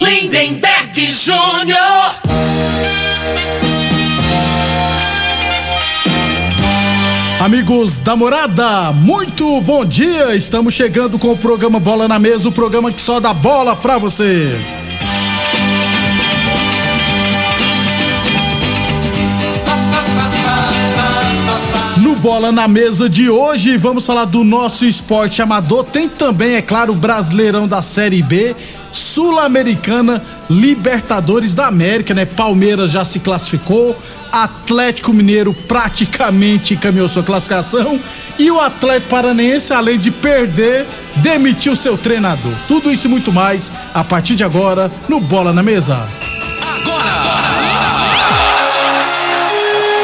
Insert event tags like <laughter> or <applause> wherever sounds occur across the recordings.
Lindenberg Júnior. Amigos da morada, muito bom dia! Estamos chegando com o programa Bola na Mesa o programa que só dá bola pra você. Bola na Mesa de hoje, vamos falar do nosso esporte amador. Tem também, é claro, o Brasileirão da Série B, Sul-Americana, Libertadores da América, né? Palmeiras já se classificou, Atlético Mineiro praticamente caminhou sua classificação e o Atlético Paranaense, além de perder, demitiu seu treinador. Tudo isso e muito mais a partir de agora no Bola na Mesa.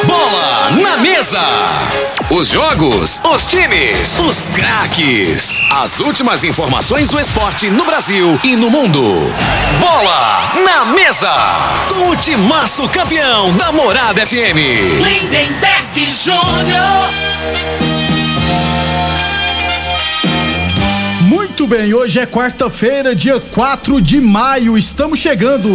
Bola na mesa. Os jogos, os times, os craques. As últimas informações do esporte no Brasil e no mundo. Bola na mesa. Com o timaço campeão da Morada FM. Lindenberg Júnior. Muito bem, hoje é quarta-feira, dia 4 de maio, estamos chegando.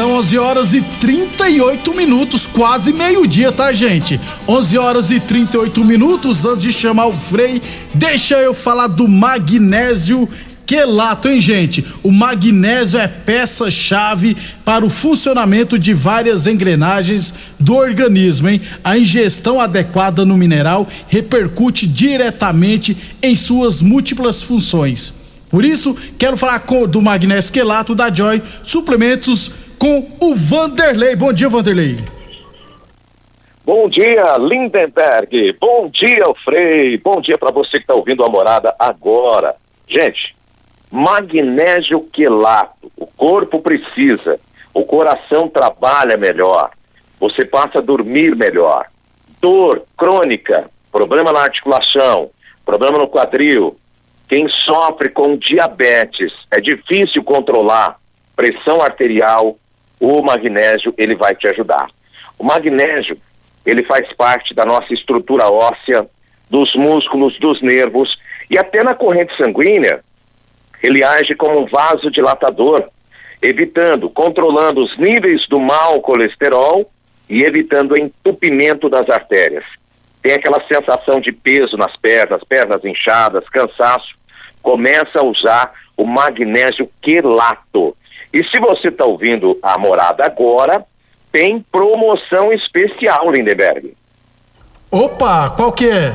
São 11 horas e 38 minutos, quase meio-dia, tá, gente? 11 horas e 38 minutos. Antes de chamar o Frei, deixa eu falar do magnésio quelato, hein, gente? O magnésio é peça-chave para o funcionamento de várias engrenagens do organismo, hein? A ingestão adequada no mineral repercute diretamente em suas múltiplas funções. Por isso, quero falar do magnésio quelato da Joy Suplementos com o Vanderlei. Bom dia, Vanderlei. Bom dia, Lindenberg. Bom dia, Frei. Bom dia para você que está ouvindo a morada agora. Gente, magnésio quelato. O corpo precisa. O coração trabalha melhor. Você passa a dormir melhor. Dor crônica, problema na articulação, problema no quadril. Quem sofre com diabetes, é difícil controlar pressão arterial, o magnésio ele vai te ajudar. O magnésio ele faz parte da nossa estrutura óssea, dos músculos, dos nervos e até na corrente sanguínea ele age como um vasodilatador, evitando, controlando os níveis do mau colesterol e evitando o entupimento das artérias. Tem aquela sensação de peso nas pernas, pernas inchadas, cansaço. Começa a usar o magnésio quelato. E se você está ouvindo a morada agora, tem promoção especial, Lindenberg. Opa, qual que é?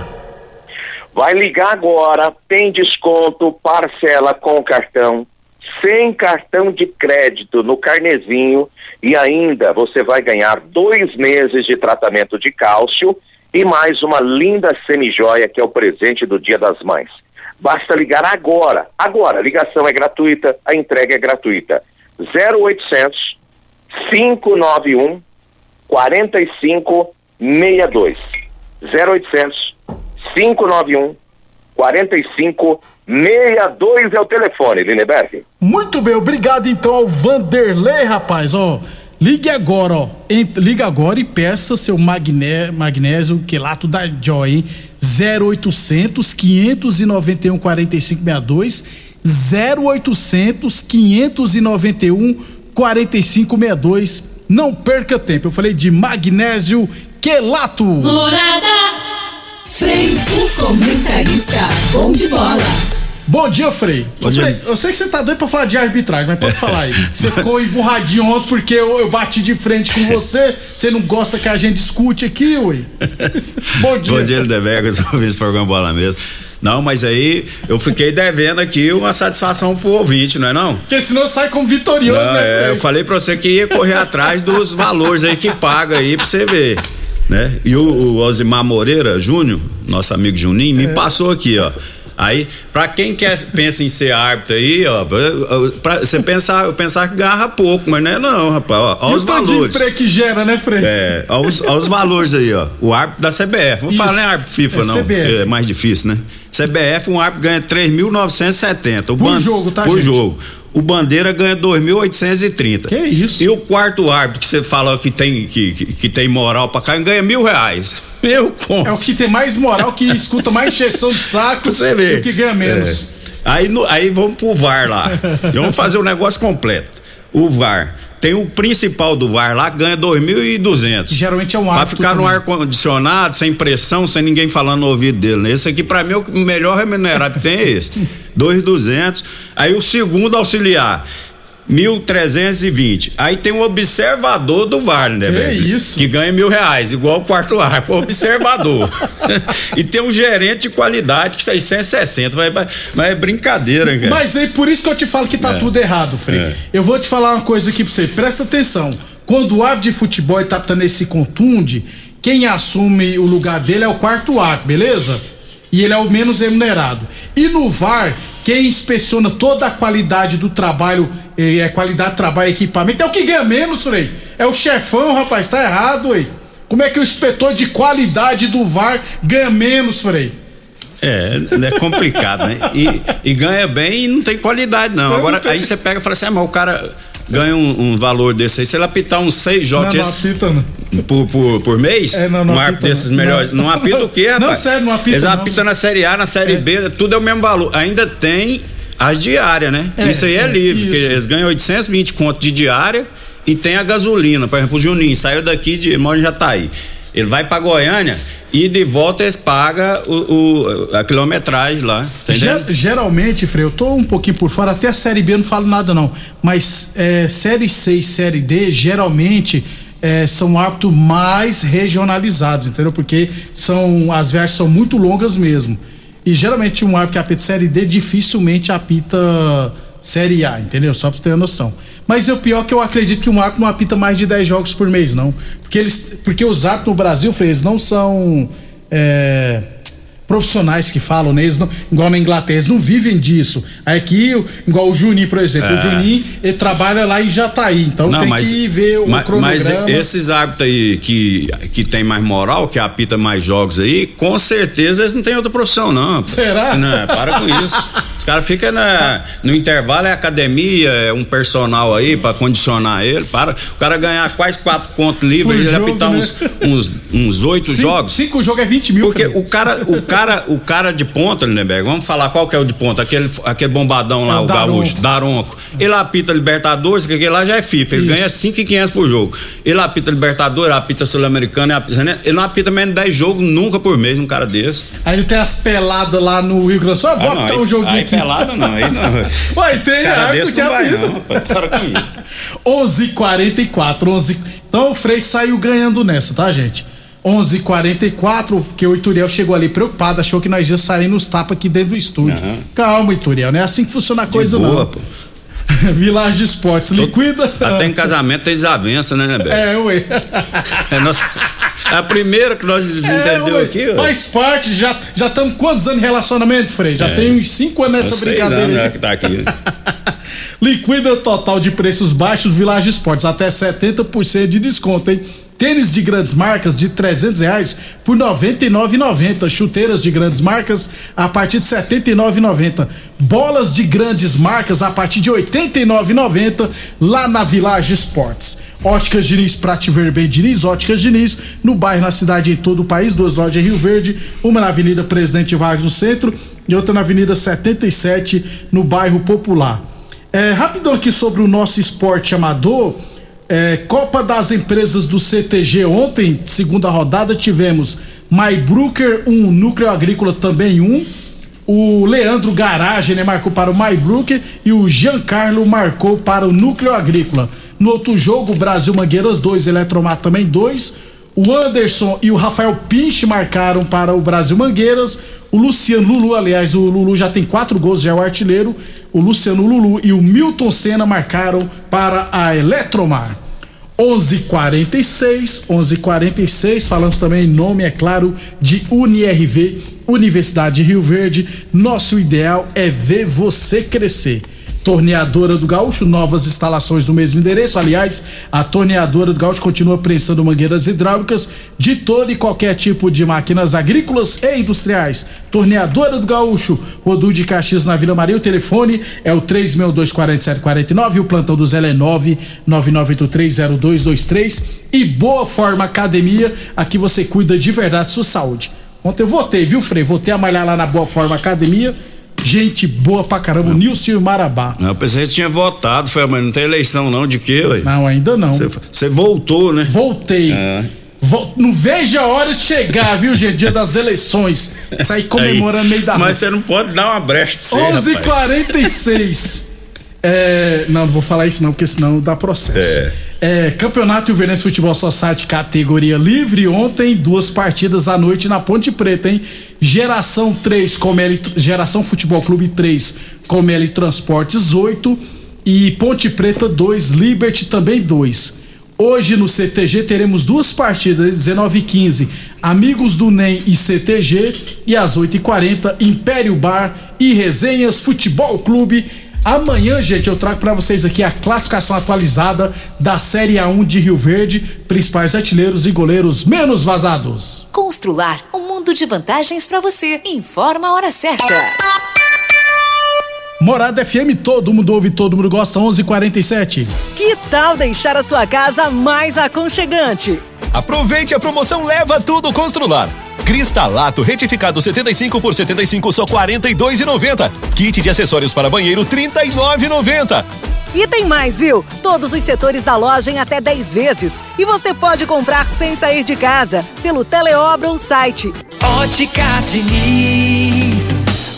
Vai ligar agora, tem desconto, parcela com cartão, sem cartão de crédito no carnezinho e ainda você vai ganhar dois meses de tratamento de cálcio e mais uma linda semijoia que é o presente do Dia das Mães. Basta ligar agora. Agora, a ligação é gratuita, a entrega é gratuita. 0800 591 4562. 0800 591 4562 é o telefone, Lineberg. Muito bem, obrigado então ao Vanderlei, rapaz, ó. Ligue agora, ó. Liga agora e peça seu magné, magnésio quelato da Joy, hein? 0800 591 4562 0800 591 4562. Não perca tempo. Eu falei de magnésio quelato. Morada Frei, o comentarista, bom de bola. Bom dia, Frei. Bom dia. Frei, eu sei que você tá doido pra falar de arbitragem, mas pode falar aí. Você <laughs> ficou emburradinho ontem porque eu, eu bati de frente com você. Você não gosta que a gente discute aqui, ué? <laughs> Bom dia. Bom dia, Lindeberg, eu ouvi esse programa Bola Mesmo. Não, mas aí eu fiquei devendo aqui uma satisfação pro ouvinte, não é não? Porque senão sai como vitorioso, Não, né? é, eu falei pra você que ia correr atrás dos valores aí que paga aí pra você ver. Né? E o, o Osimar Moreira Júnior, nosso amigo Juninho, É. me passou aqui, ó. Aí, pra quem quer, pensa em ser árbitro aí, ó, você pensar, eu pensar que garra pouco, mas não é não, rapaz, ó, ó E os o de valores. emprego que gera, né, Frei? É, aos, aos valores aí, ó. O árbitro da CBF. Vamos Isso. falar nem árbitro FIFA, É, não. CBF. É mais difícil, né? CBF, um árbitro ganha 3.970. O Por jogo, tá, Por gente? jogo. O Bandeira ganha 2.830. Que isso? E o quarto árbitro que você fala que tem, que, que, que tem moral pra cá, ganha mil reais. <laughs> Meu conto. É o que tem mais moral, que escuta mais encheção de saco você ver. e o que ganha menos. É. Aí, aí vamos pro VAR lá. <laughs> Vamos fazer o negócio completo. O VAR. Tem o principal do VAR lá, ganha 2.200. Geralmente é um Pra árbitro ficar no ar-condicionado, sem pressão, sem ninguém falando no ouvido dele. né? Esse aqui, pra mim, o melhor remunerado que tem é esse. <laughs> 2.200. Aí o segundo auxiliar. 1.320. Aí tem o observador do VAR, né, Que velho? isso? Que ganha mil reais, igual o quarto árbitro, observador. <laughs> e tem um gerente de qualidade que 660. Mas, mas- mas é brincadeira, cara. Mas é por isso que eu te falo que tá tudo errado, Frei. É. Eu vou te falar uma coisa aqui pra você, presta atenção. Quando o árbitro de futebol tá apitando esse contunde, quem assume o lugar dele é o quarto árbitro, beleza? E ele é o menos remunerado. E no VAR, quem inspeciona toda a qualidade do trabalho, eh, é qualidade do trabalho e equipamento, é o que ganha menos, Frei. É o chefão, rapaz, tá errado, ué. Como é que o inspetor de qualidade do VAR ganha menos, Frei? É, é complicado, né? E, e ganha bem e não tem qualidade, não. Agora, aí você pega e fala assim: ah, mas o cara ganha um, um valor desse aí. Se ele apitar uns seis Não, jogos não não. por, por, por mês, É, não, não um apita, desses não. melhores. Não. Não, apita o quê, Não, rapaz? sério, não apita, Eles não. apitam na Série A, na Série B, tudo é o mesmo valor. Ainda tem as diárias, né? É, isso aí é, é, livre, porque eles ganham 820 conto de diária e tem a gasolina. Por exemplo, o Juninho saiu daqui de mora em Jataí. Ele vai pra Goiânia e de volta eles pagam o, o- a quilometragem lá. Geralmente, Frei, eu tô um pouquinho por fora, até a Série B eu não falo nada não, mas é, Série C e Série D, geralmente é, são árbitros mais regionalizados, entendeu? Porque são, as viagens são muito longas mesmo. E geralmente um árbitro que apita Série D dificilmente apita Série A, entendeu? Só pra você ter uma noção. Mas o pior é que eu acredito que um árbitro não apita mais de 10 jogos por mês, não. Porque eles. Porque os árbitros no Brasil, Frei, eles não são. é, profissionais que falam, né? Eles não, igual na Inglaterra, eles não vivem disso. Aqui, o- igual o Juninho, por exemplo. O Juninho, ele trabalha lá em Jataí, então tem que ver o ma- mas cronograma. esses árbitros aí que, que tem mais moral, que apita mais jogos aí, com certeza eles não têm outra profissão, não. Será? Se Não, para com isso. <laughs> Os caras ficam na- no intervalo, é academia, é um personal aí pra condicionar ele. Para. O cara ganhar quase quatro pontos livres, ele apitar né? uns, uns, uns oito jogos. Cinco jogos é 20 mil, Porque o cara, o cara, <laughs> o cara de ponta, Lindenberg, vamos falar qual que é o de ponta, aquele, aquele bombadão lá, É o o, Daronco. gaúcho, Daronco. Ele apita Libertadores, que aquele lá já é FIFA, ele Isso. ganha 5,500 por jogo. Ele apita Libertadores, apita Sul-Americano, ele não apita menos de 10 jogos nunca por mês, um cara desse. Aí ele tem as peladas lá no Rio Grande do Sul. Ah, vou Ah, um joguinho aí aqui. pelada não, aí não. <laughs> Ué, tem cara árbitro desse que não vai apita. não, para com isso. <laughs> 11:44, 11. Então o Frei saiu ganhando nessa, tá, gente? 11:44, porque o Ituriel chegou ali preocupado, achou que nós ia sair nos tapas aqui dentro do estúdio. Aham. Calma, Ituriel, não é assim que funciona a coisa boa, não. pô. <laughs> Village Esportes, liquida. Até em casamento tem desavença, né, Lindenberg? É, ué. <laughs> É, nossa, é a primeira que nós É, desentendeu ué. aqui, ó. Faz parte, já já estamos quantos anos de relacionamento, Frei? Já tem uns 5 anos nessa brincadeira. anos, aí. né, que tá aqui. <laughs> Liquida total de preços baixos Village Esportes, até 70% de desconto, hein? Tênis de grandes marcas de 300 reais por 99,90. Chuteiras de grandes marcas a partir de 79,90. Bolas de grandes marcas a partir de 89,90 lá na Village Esportes. Óticas Diniz, pra te ver bem, Diniz, Óticas Diniz, no bairro, na cidade, em todo o país, duas lojas em Rio Verde, uma na Avenida Presidente Vargas no centro e outra na Avenida 77 no bairro Popular. É, rapidão aqui sobre o nosso esporte amador. É, Copa das Empresas do CTG ontem, segunda rodada, tivemos Maybrucker, um núcleo agrícola também um. O Leandro Garage né, marcou para o Maybrucker e o Giancarlo marcou para o núcleo agrícola. No outro jogo, Brasil Mangueiras 2, Eletromar também 2. O Anderson e o Rafael Pinche marcaram para o Brasil Mangueiras. O Luciano Lulu, aliás, o Lulu já tem quatro gols, já é o artilheiro. O Luciano Lulu e o Milton Senna marcaram para a Eletromar. 11:46, 11:46. Falamos também em nome, é claro, de UniRV, Universidade de Rio Verde. Nosso ideal é ver você crescer. Torneadora do Gaúcho, novas instalações no mesmo endereço. Aliás, a Torneadora do Gaúcho continua prensando mangueiras hidráulicas de todo e qualquer tipo de máquinas agrícolas e industriais. Torneadora do Gaúcho, Rodu de Caxias na Vila Maria. O telefone é o 3624749 e o plantão do Zé é 999830223. E Boa Forma Academia, aqui você cuida de verdade sua saúde. Ontem eu votei, viu, Frei? Votei a malhar lá na Boa Forma Academia Gente boa pra caramba, o Nilson Marabá. Não, eu pensei que tinha votado, foi, mas não tem eleição não, de quê, ué? Não, ainda não. Você voltou, né? Voltei. É. Vol, não veja a hora de chegar, viu, gente? Dia das eleições. Sair comemorando meio da rua. Mas você não pode dar uma brecha pra você, 11:46. É, não, não vou falar isso não, porque senão dá processo. É. É, Campeonato Ilverense Futebol Society categoria livre ontem, duas partidas à noite na Ponte Preta, hein? Geração 3, Comeli, Geração Futebol Clube 3, Comeli Transportes 8 e Ponte Preta 2, Liberty também 2. Hoje no CTG teremos duas partidas, 19 e 15, Amigos do NEM e CTG, e às 8 e 40 Império Bar e Resenhas Futebol Clube Amanhã, gente, eu trago para vocês aqui a classificação atualizada da Série A1 de Rio Verde, principais artilheiros e goleiros menos vazados. Constrular um mundo de vantagens para você. Informa a hora certa. Morada FM, todo mundo ouve, todo mundo gosta, 11:47. Que tal deixar a sua casa mais aconchegante? Aproveite a promoção Leva Tudo Constrular. Cristalato retificado 75 por 75 só 42,90. Kit de acessórios para banheiro 39,90. E tem mais, viu? Todos os setores da loja em até 10 vezes. E você pode comprar sem sair de casa pelo Teleobra ou site. Óticas Diniz.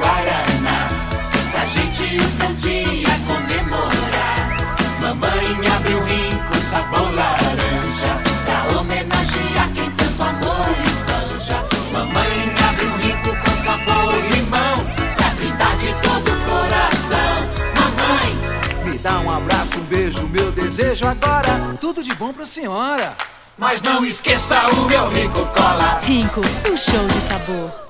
Guaraná. Pra gente o dia comemorar. Mamãe abriu rico sabor laranja. Pra homenagear quem tanto amor espanja. Mamãe abriu rico com sabor limão. Pra brindar de todo o coração. Mamãe, Me dá um abraço, um beijo, meu desejo agora. Tudo de bom pra senhora. mas não esqueça o meu rico cola. Rinco, um show de sabor.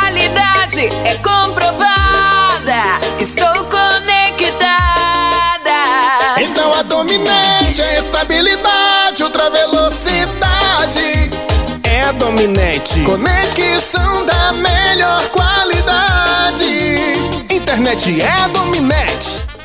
é comprovada. Estou conectada. Então a dominante é estabilidade, ultra velocidade. É a dominante. Conexão da melhor qualidade. Internet é dominante.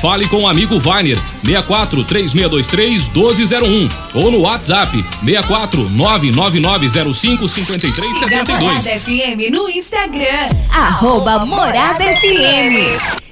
Fale com o amigo Vainer 64 3623 1201 ou no WhatsApp 64 99905 Siga Morada 5372. FM no Instagram, arroba Morada FM.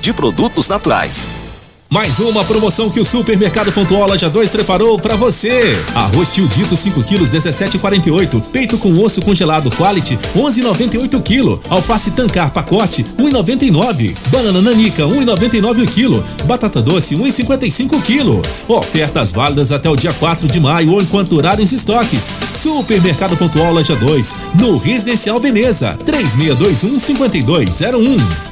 de produtos naturais. Mais uma promoção que o Supermercado Pontual Loja 2 preparou para você. Arroz tio dito 5 quilos 17,48. Peito com osso congelado quality 11,98 kg. Alface tancar pacote 1,99. Banana nanica 1,99 o quilo. Batata doce 1,55 kg. Ofertas válidas até o dia 4 de maio ou enquanto durarem os estoques. Supermercado Pontual Loja 2 no Residencial Veneza 3621 5201.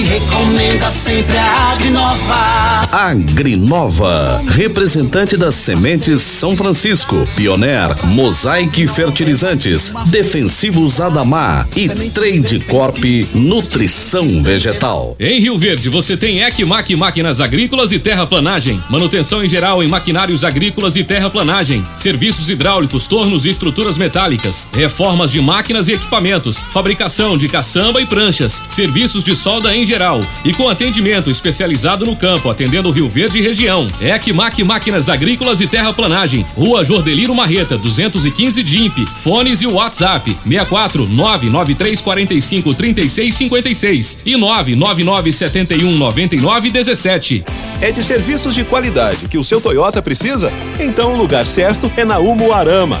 recomenda sempre a Agrinova. Agrinova, representante das sementes São Francisco, Pioneer, Mosaic Fertilizantes, Defensivos Adamar e Trade Corp Nutrição Vegetal. Em Rio Verde, você tem Ecmac Máquinas Agrícolas e Terraplanagem. Manutenção em geral em maquinários agrícolas e terraplanagem. Serviços hidráulicos, tornos e estruturas metálicas. Reformas de máquinas e equipamentos. Fabricação de caçamba e pranchas. Serviços de solda em geral. E com atendimento especializado no campo, atendendo Rio Verde e região. Ecmac Máquinas Agrícolas e Terraplanagem. Rua Jordeliro Marreta, 215 DIMP. Fones e WhatsApp 64 993 45 36 56 e 999 71 99 17. É de serviços de qualidade que o seu Toyota precisa? Então o lugar certo é na Umuarama.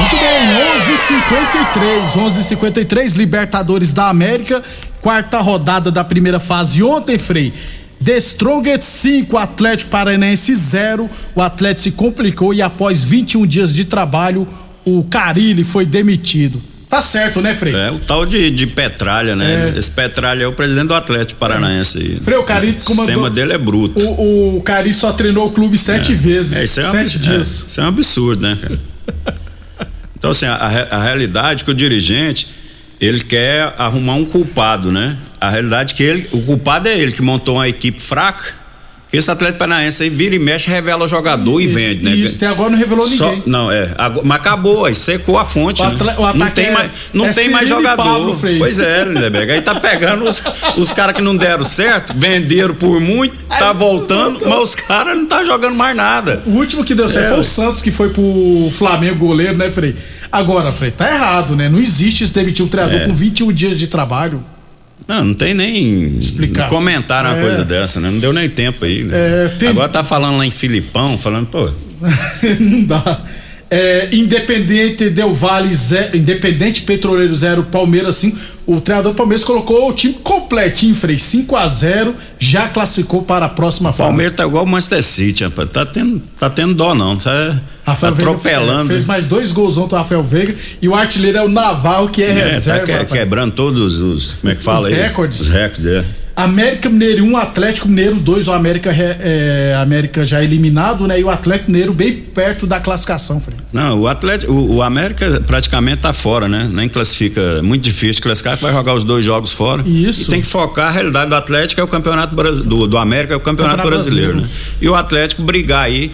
Muito bem, 11:53, 11:53 Libertadores da América, quarta rodada da primeira fase ontem, Frei. The Strongest 5, Atlético Paranaense 0. O Atlético se complicou e após 21 dias de trabalho, o Carilli foi demitido. Tá certo, né, Frei? É, o tal de, de Petralha, né? É. Esse Petralha é o presidente do Atlético Paranaense. aí. Frei, o Carilli O comandou- sistema dele é bruto. O, o Carilli só treinou o clube sete vezes. É, isso é um, sete é, dias. isso é um absurdo, né, cara? <laughs> Então, assim, a, a realidade é que o dirigente, ele quer arrumar um culpado, né? A realidade é que ele, o culpado é ele que montou uma equipe fraca. Esse Atlético Paranaense aí vira e mexe, revela jogador e Isso, vende, né? Isso, até agora não revelou Só- ninguém. não, é. agora- mas acabou, aí secou a fonte. O né? atle- o não tem é- mais, não é tem mais Cirilo e jogador. Pablo, pois é, Lindeberg. Aí tá pegando os, os caras que não deram certo, venderam por muito, tá voltando, mas os caras não tá jogando mais nada. O último que deu certo É, foi o Santos, que foi pro Flamengo goleiro, né, Frei? Agora, Frei, tá errado, né? Não existe se demitir um treinador É. com 21 dias de trabalho. Não, não tem nem Explicação. comentar uma É. coisa dessa, né? Não deu nem tempo aí. Né? É, tem- Agora tá falando lá em Filipão, falando, pô, <laughs> não dá. É, Independente Del Vale, zero, Independente Petroleiro 0, Palmeiras 5. O treinador do Palmeiras colocou o time completinho, Frei. 5 a 0 já classificou para a próxima o fase. Palmeiras tá igual o Manchester City, rapaz. Tá tendo, tá tendo dó, não. Tá, tá Rafael atropelando. Fez mais dois gols ontem o Rafael Veiga. E o artilheiro é o Naval, que é, É, reserva. tá que- quebrando todos os. Como é que fala Os aí? recordes. Os recordes, é. América Mineiro 1, Atlético Mineiro 2, o América, é, América já eliminado, né? E o Atlético Mineiro bem perto da classificação, Frei. Não, o Atlético, o, o, América praticamente tá fora, né? Nem classifica, muito difícil classificar, vai jogar os dois jogos fora. Isso. E tem que focar, a realidade do Atlético é o campeonato do, do América é o campeonato, campeonato brasileiro, brasileiro, né? E o Atlético brigar aí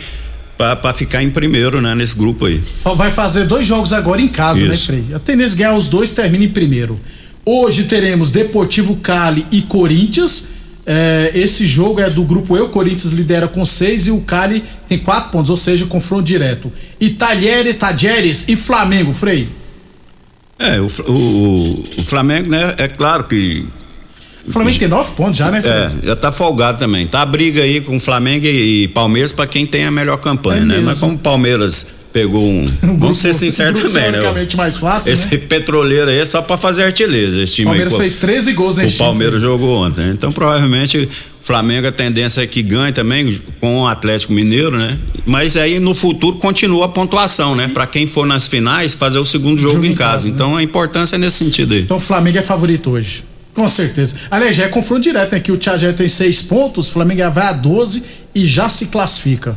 para ficar em primeiro, né, nesse grupo aí. Vai fazer dois jogos agora em casa, né, Isso. né, Frei? A tendência ganhar os dois termina em primeiro. Hoje teremos Deportivo Cali e Corinthians. É, esse jogo é do grupo E, o Corinthians lidera com seis e o Cali tem quatro pontos, ou seja, confronto direto. Italhere, Tajeres e Flamengo, Frei. É, o, o, o Flamengo, né, é claro que o Flamengo tem nove pontos já, né, Frei? É, já tá folgado também. Tá a briga aí com Flamengo e, e Palmeiras para quem tem a melhor campanha, é né? Mas como o Palmeiras pegou um. <laughs> um vamos ser sinceros também, né? mais fácil. Esse né? petroleiro aí é só para fazer artilharia. Esse time Palmeiras aí, fez 13 gols nesse O Palmeiras time. jogou ontem. Né? Então, provavelmente, o Flamengo a tendência é que ganhe também com o Atlético Mineiro, né? Mas aí no futuro continua a pontuação, né? Para quem for nas finais, fazer o segundo jogo, jogo em casa. casa então né? a importância é nesse sentido aí. Então o Flamengo é favorito hoje. Com certeza. Aliás, já é confronto direto, né? Que o já tem seis pontos, o Flamengo vai a 12 e já se classifica.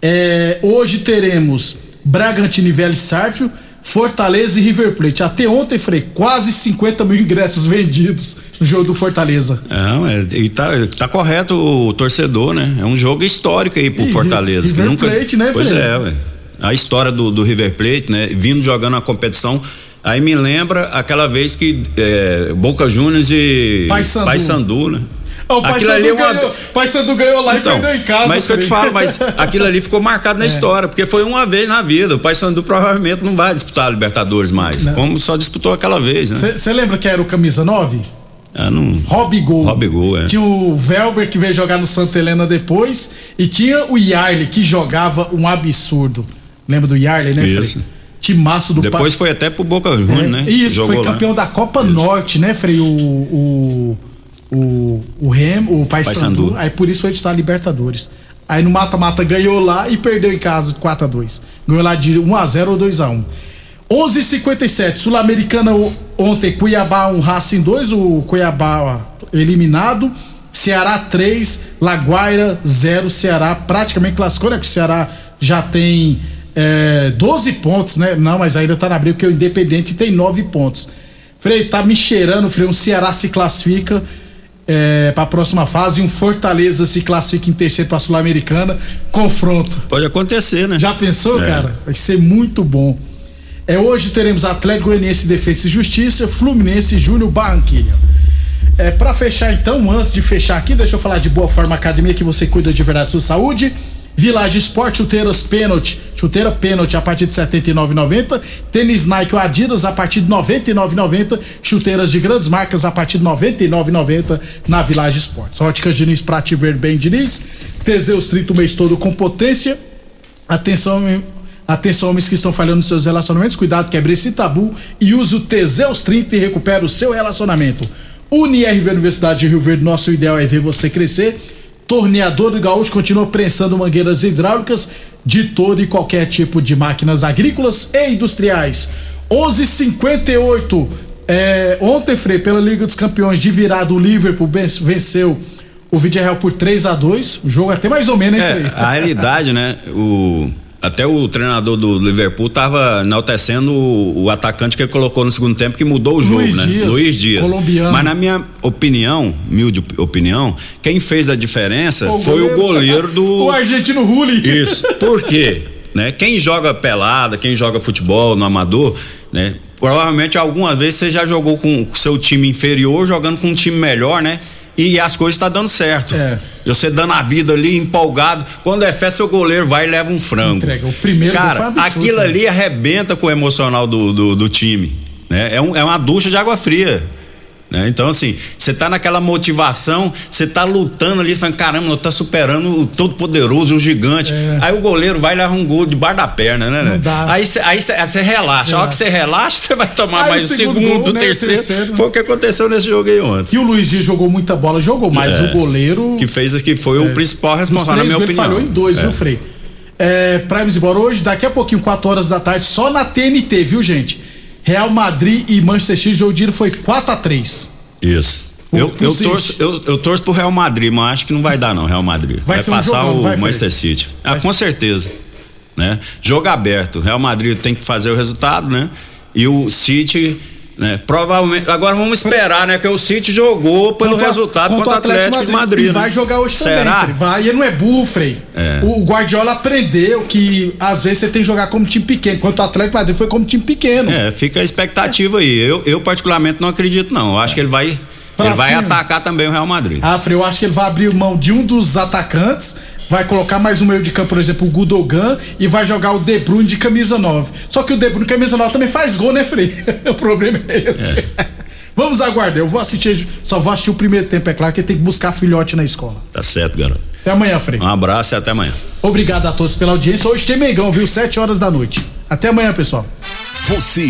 É, hoje teremos Bragantino e Vélez Sarfio, Fortaleza e River Plate. Até ontem, Frei, quase 50 mil ingressos vendidos no jogo do Fortaleza. Não, é, e tá, tá correto o torcedor, né? É um jogo histórico aí pro e Fortaleza. River nunca... Plate, né, Pois é, ué. A história do, do River Plate, né? Vindo jogando a competição. Aí me lembra aquela vez que é, Boca Juniors e Paysandu, Paysandu né? O aquilo ali é uma... ganhou, Pai Sandu ganhou lá então, e perdeu em casa. Mas que eu te falo, mas <laughs> aquilo ali ficou marcado na é. história, porque foi uma vez na vida. O Pai Sandu provavelmente não vai disputar a Libertadores mais, não. como só disputou aquela vez, né? Você lembra que era o camisa 9? Ah, não. Robigol. Robigol, é. Tinha o Velber que veio jogar no Santa Helena depois e tinha o Yarley que jogava um absurdo. Lembra do Yarley, né, Isso. Frei? Timaço do Depois pa... foi até pro Boca Juniors, é, né? Isso, Jogou foi campeão lá. da Copa Isso. Norte, né, Frei? O, o o, o Rem, o Paysandu, aí por isso foi disputar Libertadores. Aí no mata-mata ganhou lá e perdeu em casa de 4 a 2 Ganhou lá de 1 a 0 ou 2 a 1 11:57 Sul-Americana ontem Cuiabá 1 um, Racing 2, o Cuiabá eliminado. Ceará 3, Laguaira 0, Ceará praticamente classificou, né? Porque o Ceará já tem é, 12 pontos, né? Não, mas ainda tá na briga porque o Independente tem 9 pontos. Frei, tá me cheirando, Frei, um Ceará se classifica é, para a próxima fase um Fortaleza se classifica em terceiro para a Sul-Americana, confronto. Pode acontecer, né? Já pensou, é. cara? Vai ser muito bom. É, hoje teremos Atlético Goianiense Defesa e Justiça, Fluminense Júnior Barranquilha. É, para fechar então, antes de fechar aqui, deixa eu falar de Boa Forma Academia que você cuida de verdade da sua saúde. Village Sport, chuteiras pênalti, chuteira pênalti a partir de R$ 79,90. Tênis Nike ou Adidas a partir de R$ 99,90. Chuteiras de grandes marcas a partir de R$ 99,90 na Village Sports. Óticas Diniz pra te ver bem, Diniz. Teseus 30 o mês todo com potência. Atenção, Atenção, homens que estão falhando nos seus relacionamentos, cuidado, quebre esse tabu e use o Teseus 30 e recupera o seu relacionamento. UniRV Universidade de Rio Verde, nosso ideal é ver você crescer. Torneador do Gaúcho continua prensando mangueiras hidráulicas de todo e qualquer tipo de máquinas agrícolas e industriais. 11:58 é, ontem, Frei, pela Liga dos Campeões de virada, o Liverpool venceu o Villarreal por 3 a 2 O jogo até mais ou menos, hein, é, Frei? A realidade, né? O, até o treinador do Liverpool estava enaltecendo o, o, atacante que ele colocou no segundo tempo, que mudou o jogo, Luiz né? Dias, Luiz Dias. Colombiano. Mas na minha opinião, humilde opinião, quem fez a diferença o foi goleiro, o goleiro do. <laughs> o argentino Rulli. Isso. Por quê? <laughs> né? Quem joga pelada, quem joga futebol no amador, né? Provavelmente alguma vez você já jogou com o seu time inferior jogando com um time melhor, né? E as coisas estão tá dando certo. É. Você dando a vida ali, empolgado. Quando é fé, seu goleiro vai e leva um frango. Entrega. O primeiro Cara, absurdo, aquilo né? ali arrebenta com o emocional do, do, do time. Né? É, um, é uma ducha de água fria. Né? Então, assim, você tá naquela motivação, você tá lutando ali, você fala, caramba, eu tá superando o todo poderoso, o gigante. É. Aí o goleiro vai levar um gol debaixo da perna, né? né? Aí você aí cê, cê relaxa. a hora que você relaxa, você vai tomar aí mais o segundo, segundo gol, né? terceiro. terceiro. Foi o que aconteceu nesse jogo aí ontem. E o Luiz Dias jogou muita bola, jogou, mas é. o goleiro. Que fez que foi é. o principal responsável, na minha opinião. Ele falhou em dois, viu, é. Frei? É, Primes embora hoje, daqui a pouquinho, 4 horas da tarde, só na TNT, viu, gente? Real Madrid e Manchester City, o jogo de foi 4 a 3 Isso. Eu, eu, torço, eu, eu torço pro Real Madrid, mas acho que não vai dar não, Real Madrid. Vai um passar jogão, o vai, Manchester City. Ah, com certeza. Né? Jogo aberto. Real Madrid tem que fazer o resultado, né? E o City, né? Provavelmente. Agora vamos esperar, né? Que o City jogou pelo Contra- resultado contra, o Atlético, de Madrid. E né? vai jogar hoje Será? também, Frei. Vai, ele não é burro, Frei. É. O Guardiola aprendeu que às vezes você tem que jogar como time pequeno, enquanto o Atlético de Madrid foi como time pequeno. É, fica a expectativa aí. Eu, eu particularmente não acredito, não. Eu acho que ele vai. Pra ele vai cima. atacar também o Real Madrid. Ah, Frei, eu acho que ele vai abrir mão de um dos atacantes, vai colocar mais um meio de campo, por exemplo, o Gudogan, e vai jogar o De Bruyne de camisa 9. Só que o De Bruyne de camisa 9 também faz gol, né, Frei? <laughs> o problema é esse. <laughs> Vamos aguardar, eu vou assistir, só vou assistir o primeiro tempo, é claro, que tem que buscar filhote na escola. Tá certo, garoto. Até amanhã, Frei. Um abraço e até amanhã. Obrigado a todos pela audiência. Hoje tem Mengão, viu? 7 horas da noite. Até amanhã, pessoal. Você